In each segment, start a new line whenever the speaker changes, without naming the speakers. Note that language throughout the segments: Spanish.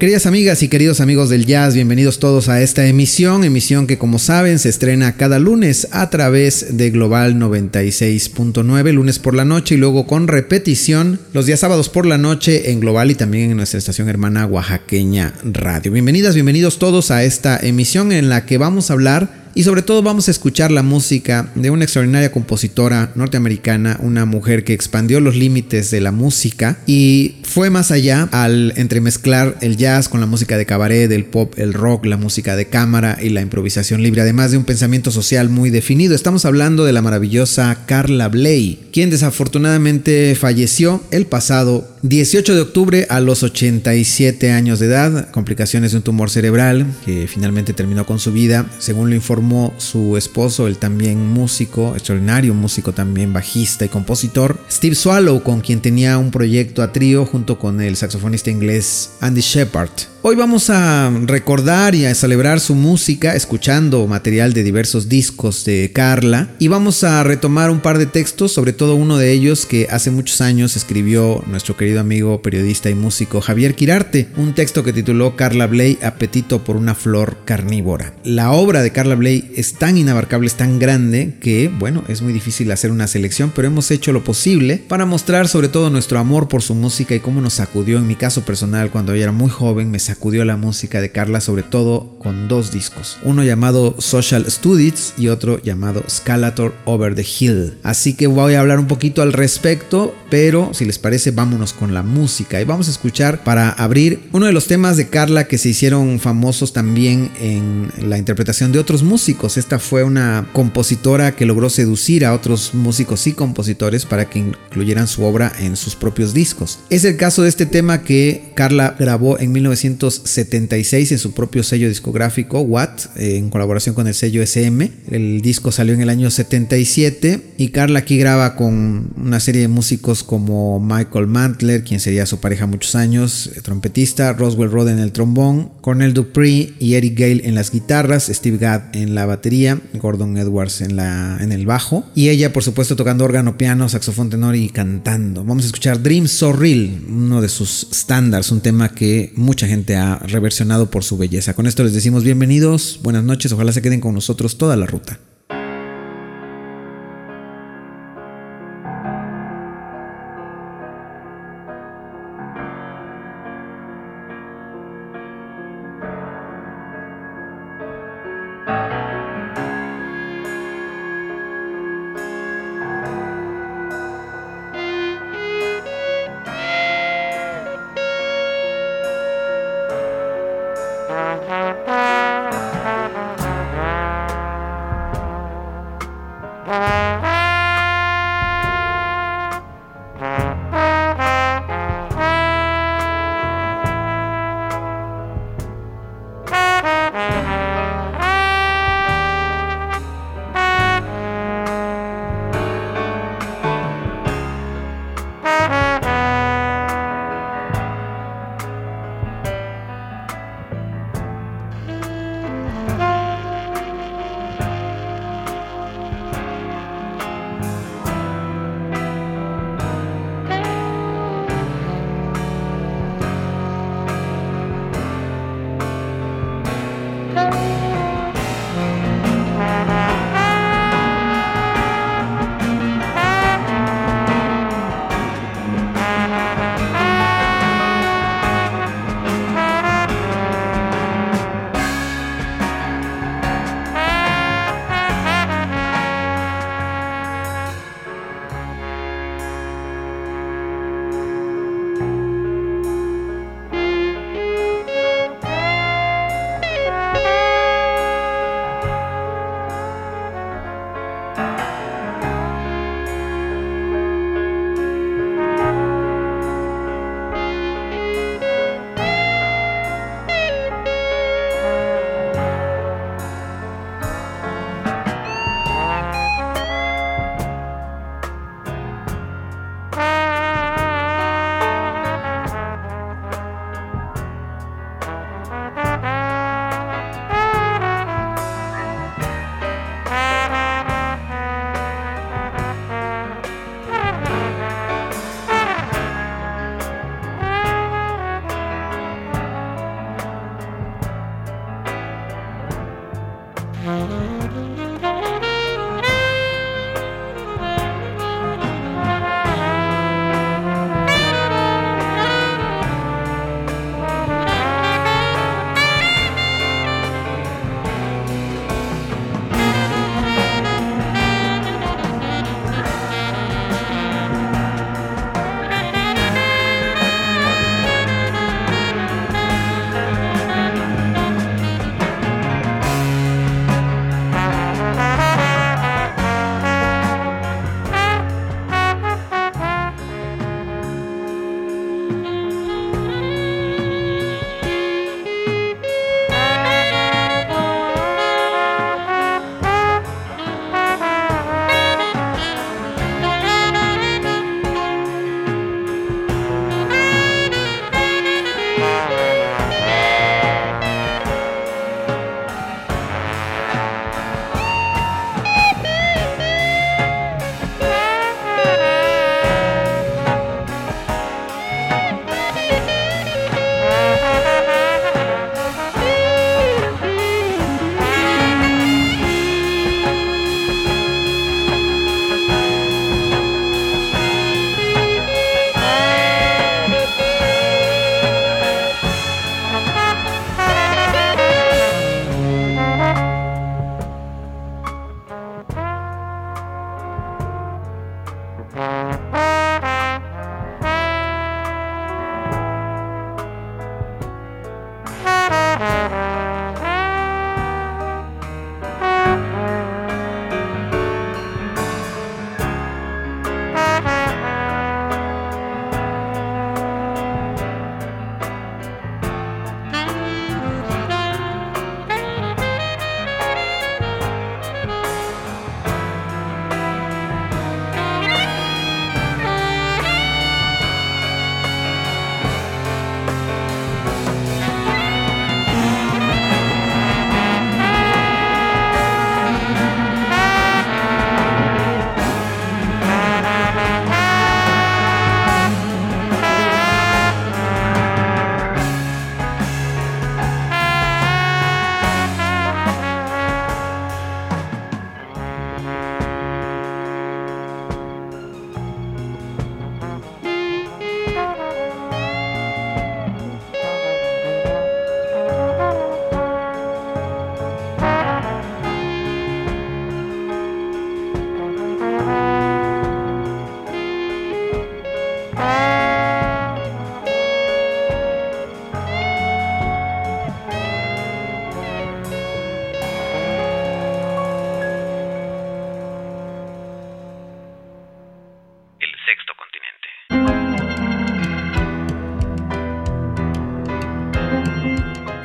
Queridas amigas y queridos amigos del jazz, bienvenidos todos a esta emisión, emisión que como saben se estrena cada lunes a través de Global 96.9, lunes por la noche y luego con repetición los días sábados por la noche en Global y también en nuestra estación hermana oaxaqueña Radio. Bienvenidas, bienvenidos todos a esta emisión en la que vamos a hablar y sobre todo vamos a escuchar la música de una extraordinaria compositora norteamericana, una mujer que expandió los límites de la música y fue más allá al entremezclar el jazz con la música de cabaret, el pop, el rock, la música de cámara y la improvisación libre, además de un pensamiento social muy definido. Estamos hablando de la maravillosa Carla Bley, quien desafortunadamente falleció el pasado 18 de octubre a los 87 años de edad, complicaciones de un tumor cerebral que finalmente terminó con su vida, según lo informó su esposo, el también músico, extraordinario músico también bajista y compositor, Steve Swallow, con quien tenía un proyecto a trío junto con el saxofonista inglés Andy Shepard. Hoy vamos a recordar y a celebrar su música escuchando material de diversos discos de Carla y vamos a retomar un par de textos, sobre todo uno de ellos que hace muchos años escribió nuestro querido amigo periodista y músico Javier Quirarte, un texto que tituló Carla Bley Apetito por una flor carnívora. La obra de Carla Bley es tan inabarcable, es tan grande que, bueno, es muy difícil hacer una selección, pero hemos hecho lo posible para mostrar sobre todo nuestro amor por su música y cómo nos sacudió en mi caso personal cuando yo era muy joven, me sacudió la música de Carla, sobre todo con dos discos. Uno llamado Social Studies y otro llamado Scalator Over the Hill. Así que voy a hablar un poquito al respecto, pero si les parece, vámonos con la música. Y vamos a escuchar para abrir uno de los temas de Carla que se hicieron famosos también en la interpretación de otros músicos. Esta fue una compositora que logró seducir a otros músicos y compositores para que incluyeran su obra en sus propios discos. Es el caso de este tema que Carla grabó en 1970 76 en su propio sello discográfico Watt, en colaboración con el sello SM. El disco salió en el año 77 y Carla aquí graba con una serie de músicos como Michael Mantler, quien sería su pareja muchos años, eh, trompetista, Roswell Rod en el trombón, Cornel Dupree y Eric Gale en las guitarras, Steve Gadd en la batería, Gordon Edwards en, la, en el bajo y ella por supuesto tocando órgano, piano, saxofón tenor y cantando. Vamos a escuchar Dream So Real, uno de sus estándares, un tema que mucha gente ha reversionado por su belleza. Con esto les decimos bienvenidos, buenas noches, ojalá se queden con nosotros toda la ruta.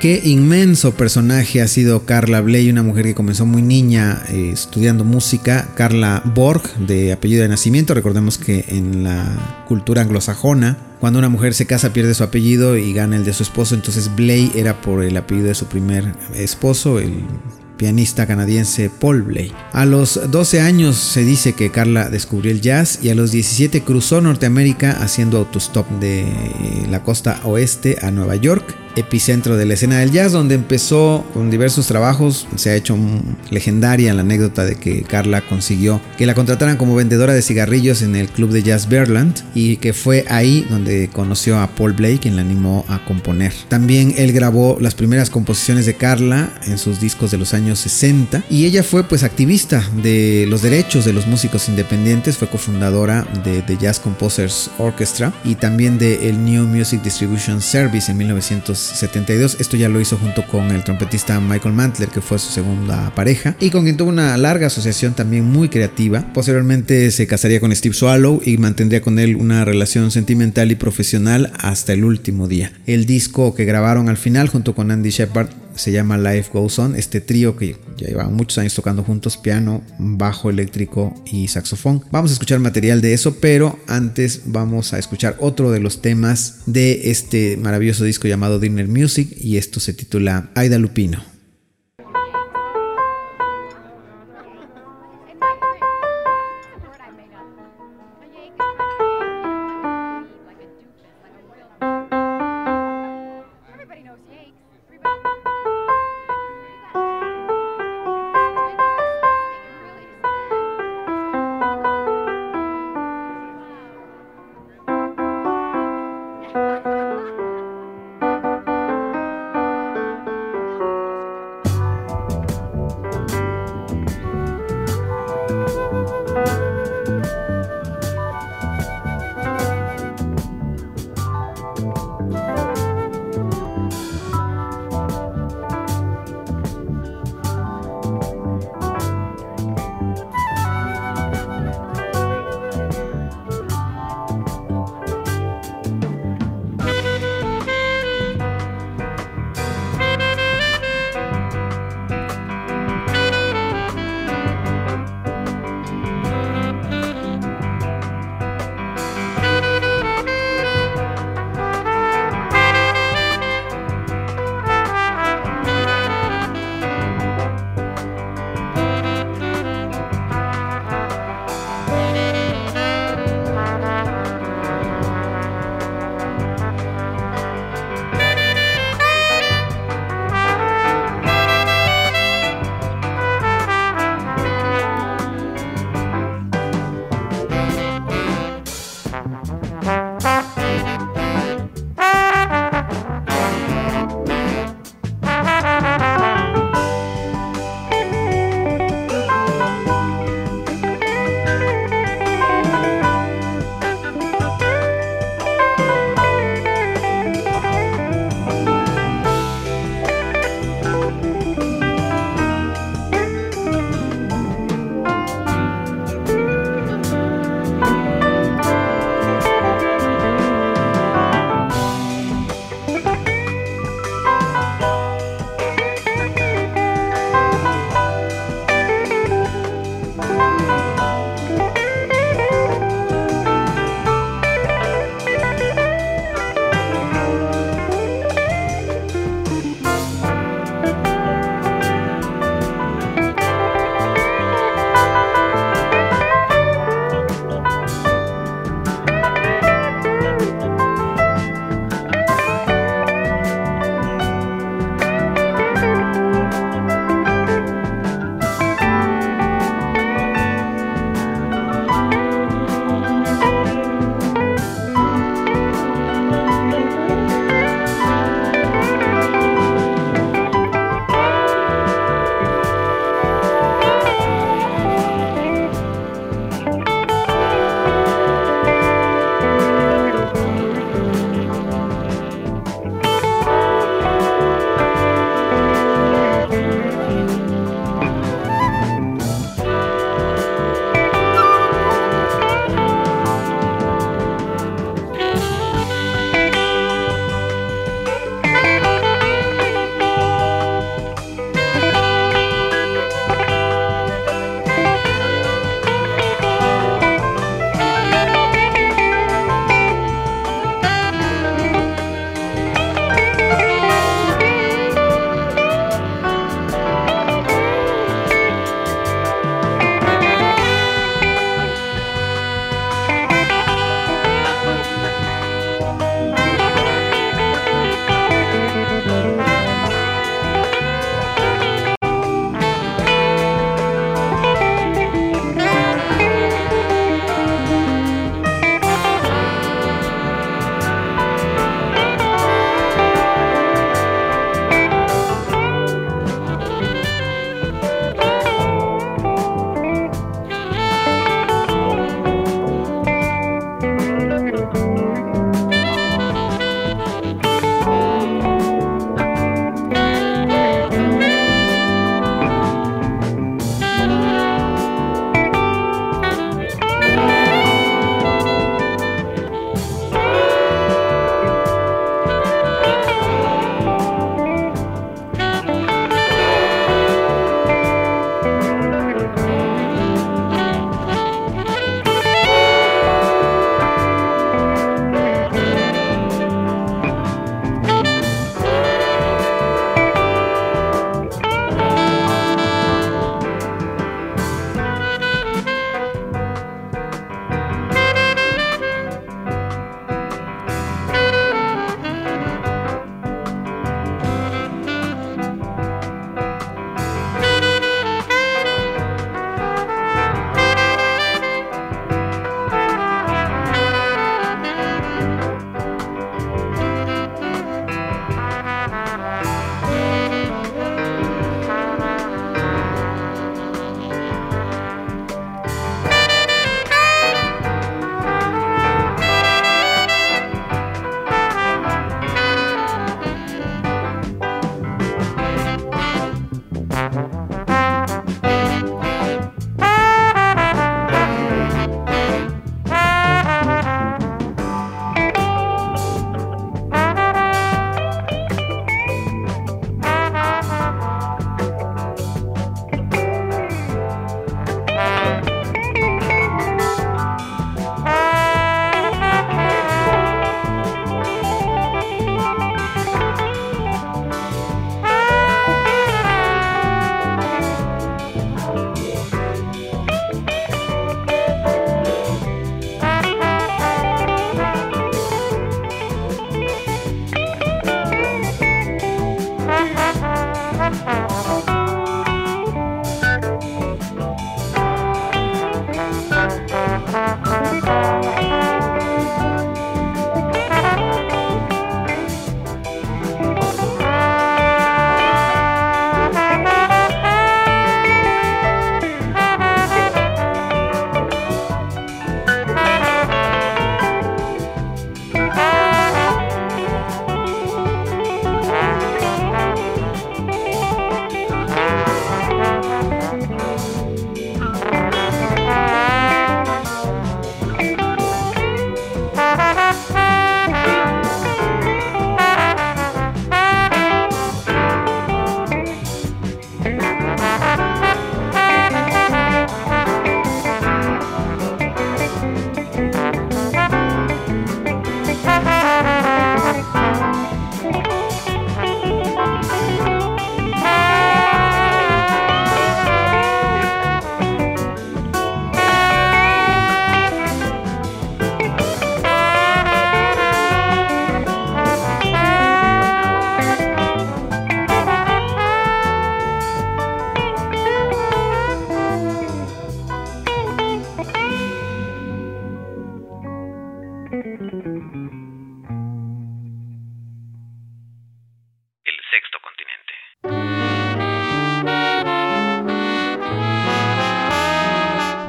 Qué inmenso personaje ha sido Carla Bley, una mujer que comenzó muy niña eh, estudiando música. Carla Borg, de apellido de nacimiento. Recordemos que en la cultura anglosajona, cuando una mujer se casa pierde su apellido y gana el de su esposo. Entonces Bley era por el apellido de su primer esposo, el pianista canadiense Paul Bley. A los 12 años se dice que Carla descubrió el jazz y a los 17 cruzó Norteamérica haciendo autostop de la costa oeste a Nueva York epicentro de la escena del jazz, donde empezó con diversos trabajos. Se ha hecho legendaria la anécdota de que Carla consiguió que la contrataran como vendedora de cigarrillos en el club de jazz Berland y que fue ahí donde conoció a Paul Blake, quien la animó a componer. También él grabó las primeras composiciones de Carla en sus discos de los años 60 y ella fue pues activista de los derechos de los músicos independientes, fue cofundadora de The Jazz Composers Orchestra y también de el New Music Distribution Service en 1960 72. Esto ya lo hizo junto con el trompetista Michael Mantler, que fue su segunda pareja, y con quien tuvo una larga asociación también muy creativa. Posteriormente se casaría con Steve Swallow y mantendría con él una relación sentimental y profesional hasta el último día. El disco que grabaron al final junto con Andy Shepard se llama Life Goes On, este trío que ya llevan muchos años tocando juntos, piano, bajo eléctrico y saxofón. Vamos a escuchar material de eso, pero antes vamos a escuchar otro de los temas de este maravilloso disco llamado Dinner Music y esto se titula Aida Lupino.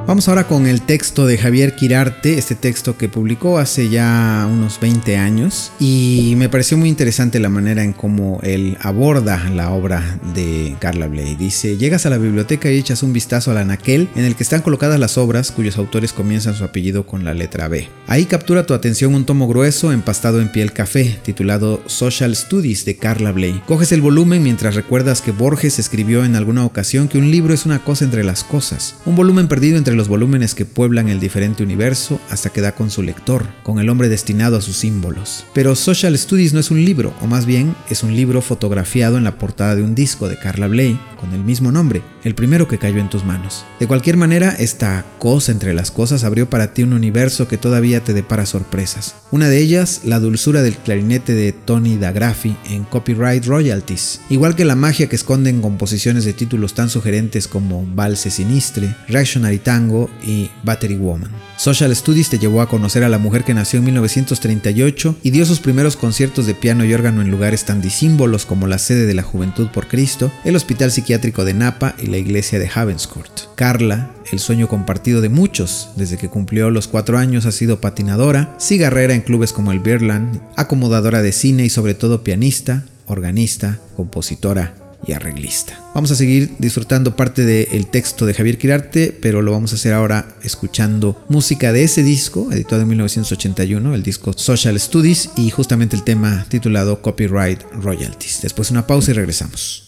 Vamos ahora con el texto de Javier Quirarte, este texto que publicó hace ya unos 20 años y me pareció muy interesante la manera en cómo él aborda la obra de Carla Bley. Dice, llegas a la biblioteca y echas un vistazo al anaquel en el que están colocadas las obras cuyos autores comienzan su apellido con la letra B. Ahí captura tu atención un tomo grueso empastado en piel café titulado Social Studies de Carla Bley. Coges el volumen mientras recuerdas que Borges escribió en alguna ocasión que un libro es una cosa entre las cosas, un volumen perdido entre los volúmenes que pueblan el diferente universo hasta que da con su lector, con el hombre destinado a sus símbolos. Pero Social Studies no es un libro, o más bien es un libro fotografiado en la portada de un disco de Carla Bley, con el mismo nombre, el primero que cayó en tus manos. De cualquier manera, esta cosa entre las cosas abrió para ti un universo que todavía te depara sorpresas. Una de ellas, la dulzura del clarinete de Tony Dagraffi en Copyright Royalties, igual que la magia que esconden composiciones de títulos tan sugerentes como Valse Sinistre, Reactionary Tango, y Battery Woman. Social Studies te llevó a conocer a la mujer que nació en 1938 y dio sus primeros conciertos de piano y órgano en lugares tan disímbolos como la sede de la Juventud por Cristo, el Hospital Psiquiátrico de Napa y la iglesia de Havenscourt. Carla, el sueño compartido de muchos, desde que cumplió los cuatro años ha sido patinadora, cigarrera en clubes como el Birland, acomodadora de cine y sobre todo pianista, organista, compositora y arreglista. Vamos a seguir disfrutando parte del texto de Javier Quirarte, pero lo vamos a hacer ahora escuchando música de ese disco, editado en 1981, el disco Social Studies, y justamente el tema titulado Copyright Royalties. Después una pausa y regresamos.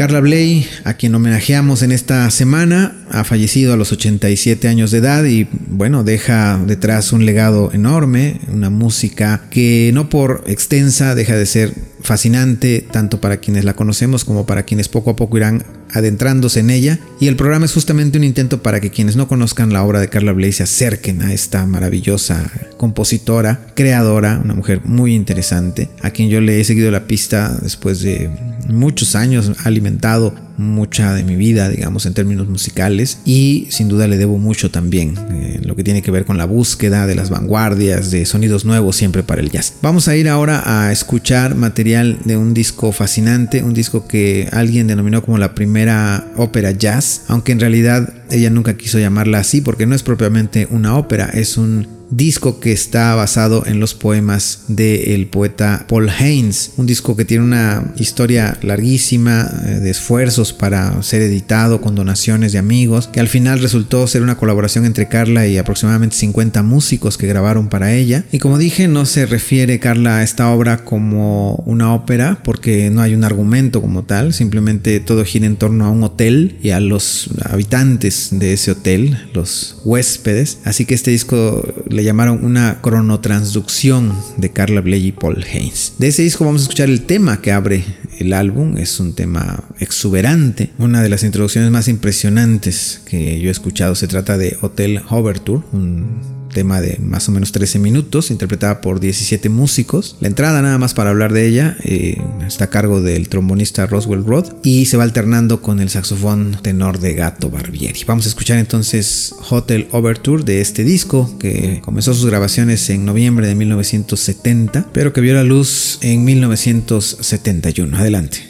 Carla Bley, a quien homenajeamos en esta semana, ha fallecido a los 87 años de edad y bueno, deja detrás un legado enorme, una música que no por extensa deja de ser fascinante tanto para quienes la conocemos como para quienes poco a poco irán adentrándose en ella. Y el programa es justamente un intento para que quienes no conozcan la obra de Carla Bley se acerquen a esta maravillosa compositora, creadora, una mujer muy interesante, a quien yo le he seguido la pista después de muchos años, ha alimentado mucha de mi vida, digamos, en términos musicales y sin duda le debo mucho también eh, lo que tiene que ver con la búsqueda de las vanguardias, de sonidos nuevos siempre para el jazz. Vamos a ir ahora a escuchar material de un disco fascinante, un disco que alguien denominó como la primera ópera jazz, aunque en realidad ella nunca quiso llamarla así porque no es propiamente una ópera, es un disco que está basado en los poemas del poeta Paul Haynes, un disco que tiene una historia larguísima eh, de esfuerzos para ser editado con donaciones de amigos, que al final resultó ser una colaboración entre Carla y aproximadamente 50 músicos que grabaron para ella. Y como dije, no se refiere Carla a esta obra como una ópera, porque no hay un argumento como tal, simplemente todo gira en torno a un hotel y a los habitantes de ese hotel, los huéspedes. Así que este disco le llamaron una cronotransducción de Carla Bley y Paul Haynes. De ese disco vamos a escuchar el tema que abre el álbum, es un tema exuberante, una de las introducciones más impresionantes que yo he escuchado, se trata de Hotel Overture, un tema de más o menos 13 minutos, interpretada por 17 músicos. La entrada nada más para hablar de ella eh, está a cargo del trombonista Roswell Roth y se va alternando con el saxofón tenor de Gato Barbieri. Vamos a escuchar entonces Hotel Overture de este disco que comenzó sus grabaciones en noviembre de 1970, pero que vio la luz en 1971. Adelante.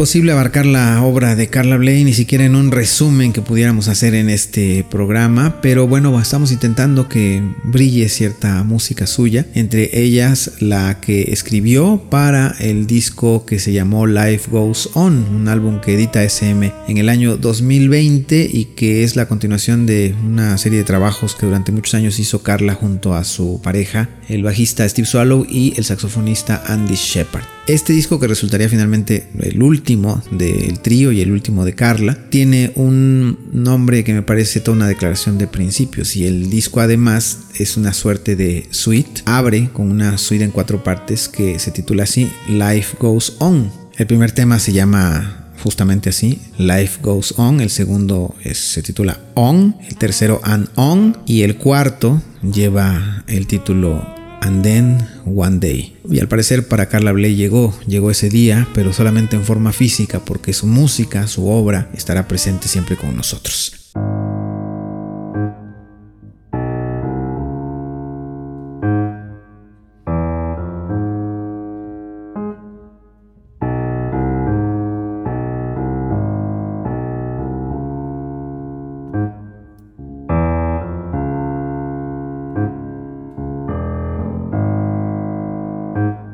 Imposible abarcar la obra de Carla Bley ni siquiera en un resumen que pudiéramos hacer en este programa, pero bueno, estamos intentando que brille cierta música suya, entre ellas la que escribió para el disco que se llamó Life Goes On, un álbum que edita SM en el año 2020 y que es la continuación de una serie de trabajos que durante muchos años hizo Carla junto a su pareja, el bajista Steve Swallow y el saxofonista Andy Shepard. Este disco, que resultaría finalmente el último del trío y el último de Carla, tiene un nombre que me parece toda una declaración de principios y el disco además es una suerte de suite. Abre con una suite en cuatro partes que se titula así Life Goes On. El primer tema se llama justamente así, Life Goes On, el segundo se titula On, el tercero And On y el cuarto lleva el título And Then One Day. Y al parecer para Carla Bley llegó, llegó ese día, pero solamente en forma física, porque su música, su obra, estará presente siempre con nosotros.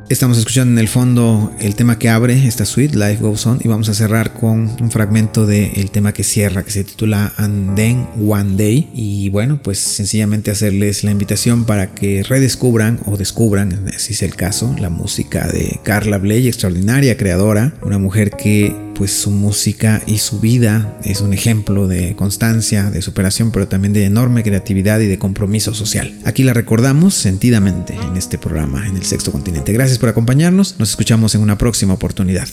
Estamos escuchando en el fondo el tema que abre esta suite, Life Goes On, y vamos a cerrar con un fragmento del tema que cierra, que se titula And Then One Day. Y bueno, pues sencillamente hacerles la invitación para que redescubran o descubran, si es el caso, la música de Carla Bley, extraordinaria creadora, una mujer que pues su música y su vida es un ejemplo de constancia, de superación, pero también de enorme creatividad y de compromiso social. Aquí la recordamos sentidamente en este programa, en el Sexto Continente. Gracias por acompañarnos, nos escuchamos en una próxima oportunidad.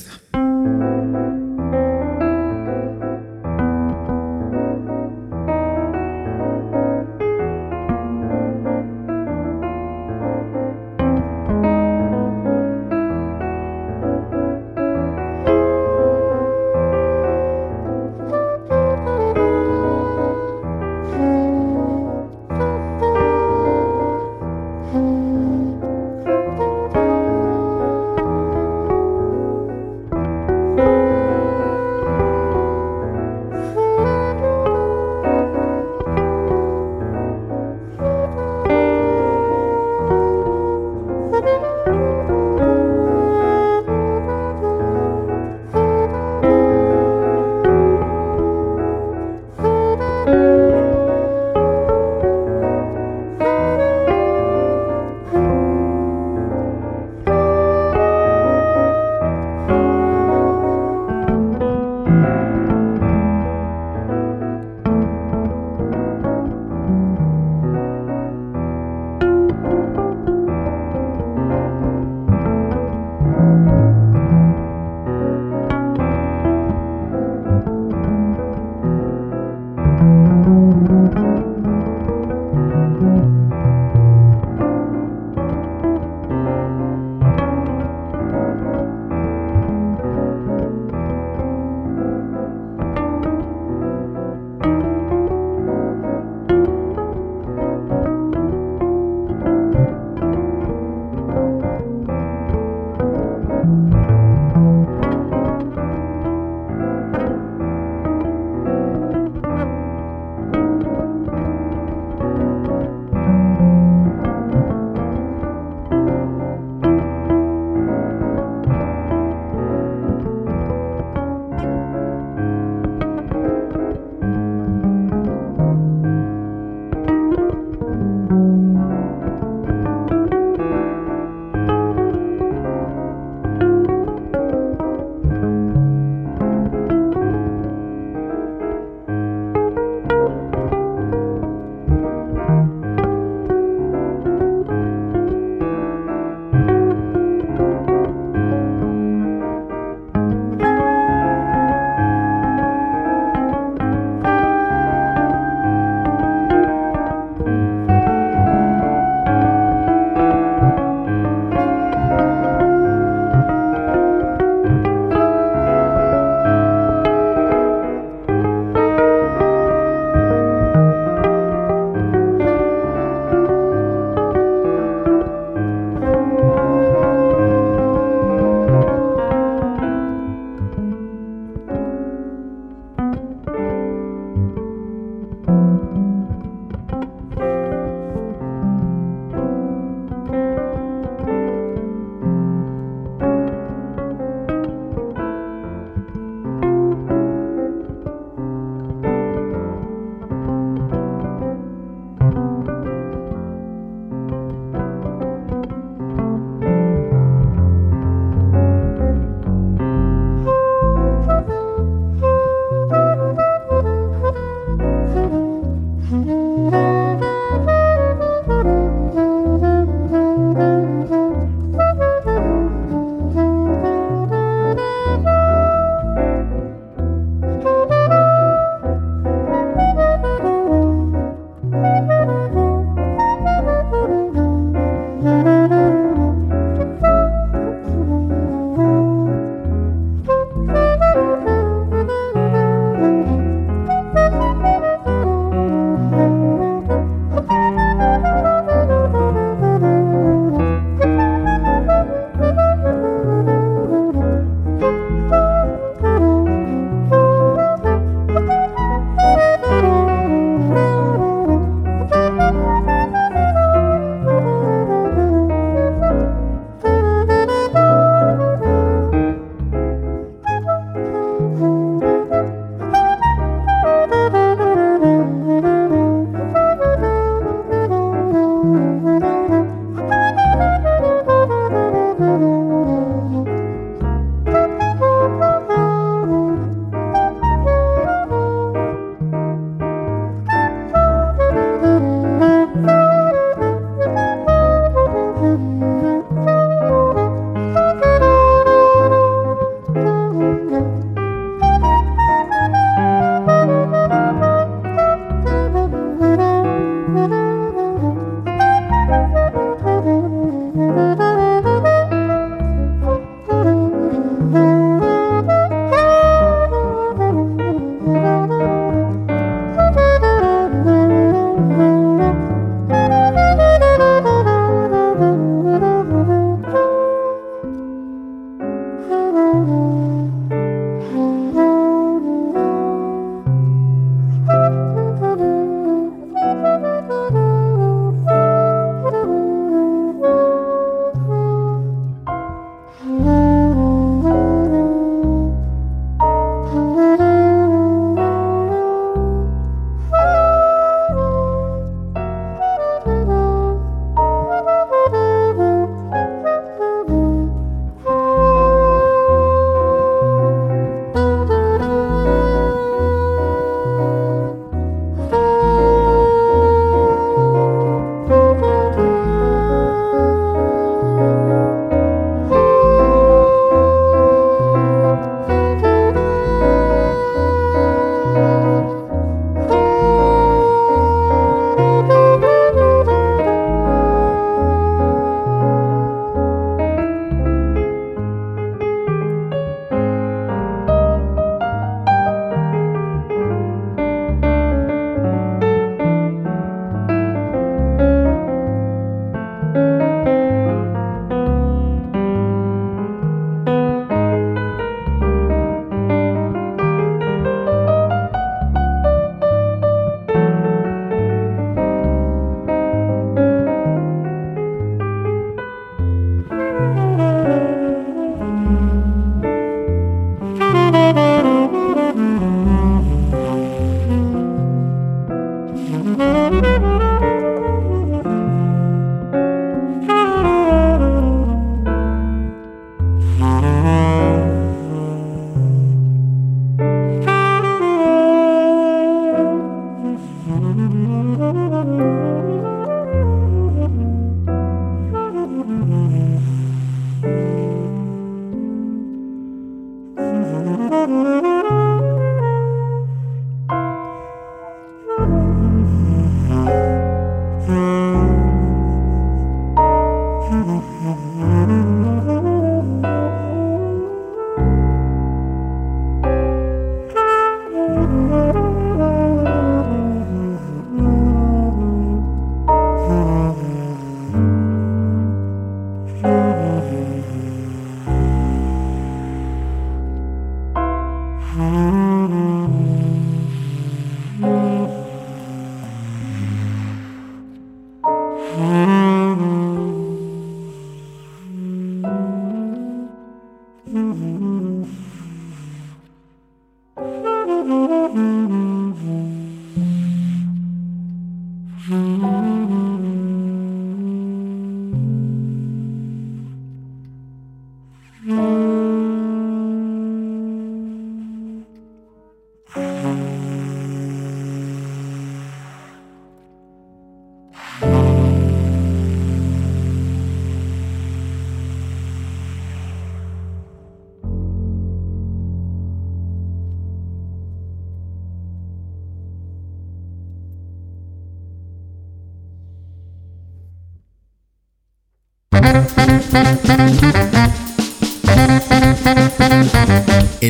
Mm-hmm.